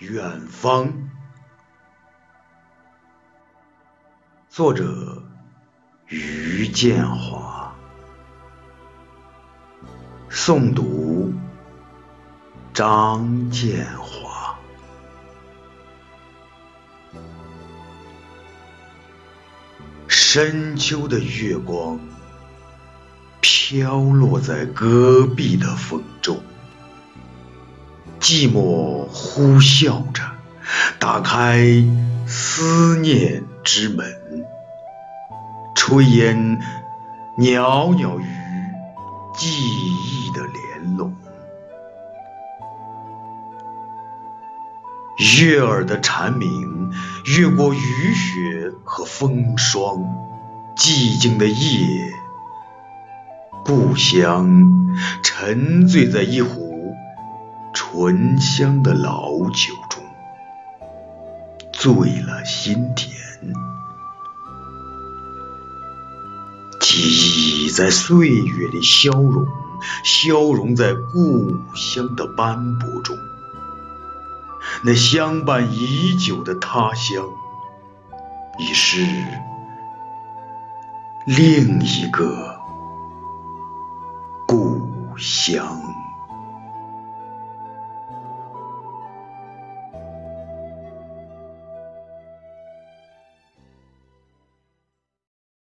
远方，作者于建华，诵读张建华。深秋的月光飘落在戈壁的风中。寂寞呼啸着，打开思念之门，炊烟袅袅于记忆的帘笼。悦耳的蝉鸣越过雨雪和风霜，寂静的夜，故乡沉醉在一壶。醇香的老酒中，醉了心田。记忆在岁月里消融，消融在故乡的斑驳中。那相伴已久的他乡，已是另一个故乡。